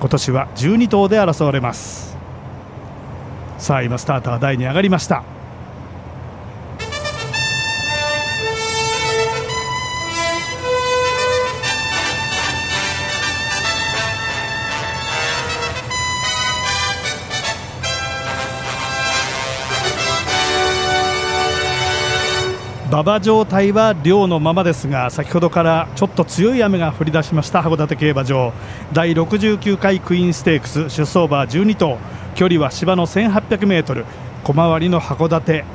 今年は12頭で争われます。さあ今スターター台に上がりました。馬場状態は量のままですが先ほどからちょっと強い雨が降り出しました。函館競馬場。第69回クイーンステークス出走馬12頭。距離は芝の 1800m 小回りの函館。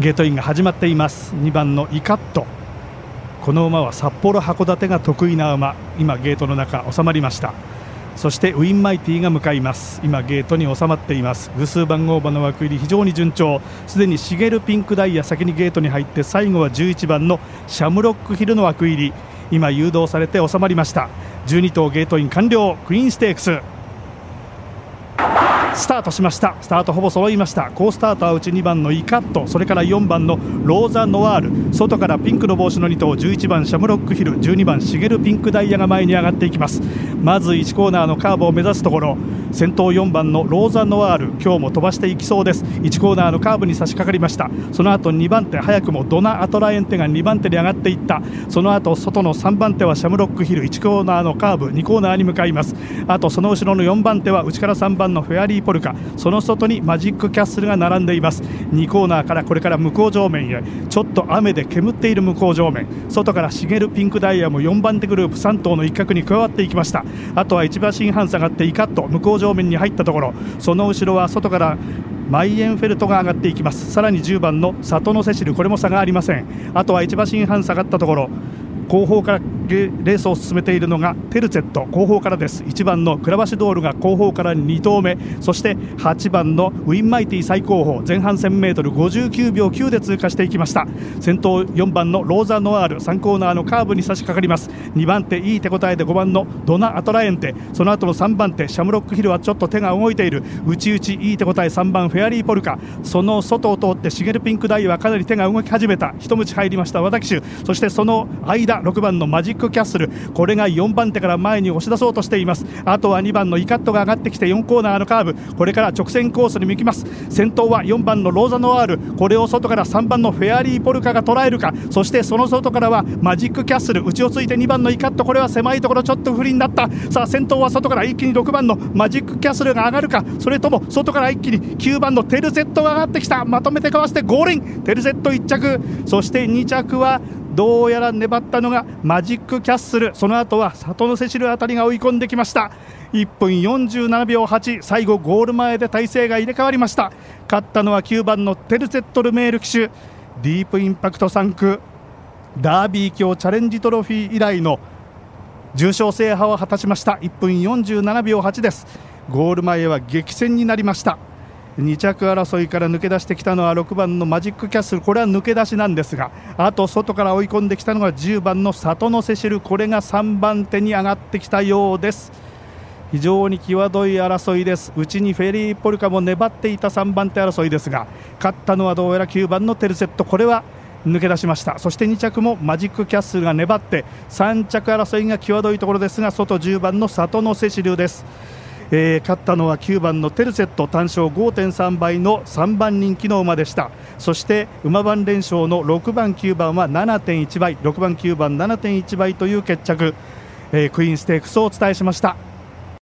ゲートインが始まっています。2番のイカット。この馬は札幌函館が得意な馬。今ゲートの中収まりました。そしてウィンマイティが向かいます。今ゲートに収まっています。偶数番号馬の枠入り非常に順調。すでにシゲルピンクダイヤ先にゲートに入って最後は11番のシャムロックヒルの枠入り。今誘導されて収まりました。12頭ゲートイン完了。クイーンステークス。スタートしました。スタートほぼ揃いました。好スターターうち2番のイカット。それから4番のローザ・ノワール。外からピンクの帽子の2頭11番シャムロックヒル。12番シゲルピンクダイヤが前に上がっていきます。まず1コーナーのカーブを目指すところ。先頭4番のローザ・ノワール。今日も飛ばしていきそうです。1コーナーのカーブに差し掛かりました。その後2番手早くもドナ・アトラエンテが2番手に上がっていった。その後外の3番手はシャムロックヒル。1コーナーのカーブ2コーナーに向かいます。あとその後ろの4番手は内から3番のフェアリーポルカその外にマジックキャッスルが並んでいます。2コーナーからこれから向こう上面へ。ちょっと雨で煙っている向こう上面。外から茂るピンクダイヤも4番手グループ3頭の一角に加わっていきました。あとは1馬身半下がってイカット向こう上面に入ったところ。その後ろは外からマイエンフェルトが上がっていきます。さらに10番の里のセシルこれも差がありません。あとは1馬身半下がったところ。後方からレースを進めているのがテルツェット後方からです。1番のクラヴァシュドールが後方から2頭目そして8番のウィンマイティ最後方前半 1000m59 秒9で通過していきました。先頭4番のローザ・ノワール3コーナーのカーブに差し掛かります。2番手いい手応えで5番のドナ・アトラエンテその後の3番手シャムロックヒルはちょっと手が動いている。内々いい手応え3番フェアリーポルカ。その外を通ってシゲルピンクダイヤかなり手が動き始めた。一鞭入りました和田騎手。そしてその間6番のマジックキャッスルこれが4番手から前に押し出そうとしています。あとは2番のイカットが上がってきて4コーナーのカーブ。これから直線コースに向きます。先頭は4番のローザノワール。これを外から3番のフェアリーポルカが捉えるか。そしてその外からはマジックキャッスル。内をついて2番のイカット。これは狭いところちょっと不利になった。さあ先頭は外から一気に6番のマジックキャッスルが上がるか。それとも外から一気に9番のテルセットが上がってきた。まとめてかわしてゴールイン。テルセット1着。そして2着はどうやら粘ったのがマジックキャッスル。その後は里のセシルあたりが追い込んできました。1分47秒8最後ゴール前で体勢が入れ替わりました。勝ったのは9番のテルセットルメール騎手。ディープインパクト3区。ダービー卿チャレンジトロフィー以来の重賞制覇を果たしました。1分47秒8です。ゴール前は激戦になりました。2着争いから抜け出してきたのは6番のマジックキャッスル。これは抜け出しなんですがあと外から追い込んできたのが10番の里のセシル。これが3番手に上がってきたようです。非常に際どい争いです。うちにフェリーポルカも粘っていた3番手争いですが勝ったのはどうやら9番のテルセット。これは抜け出しました。そして2着もマジックキャッスルが粘って3着争いが際どいところですが外10番の里のセシルです。えー、勝ったのは9番のテルセット単勝5.3倍の3番人気の馬でしたそして馬番連勝の6番9番は7.1倍6番9番7.1倍という決着、えー、クイーンステークスをお伝えしました。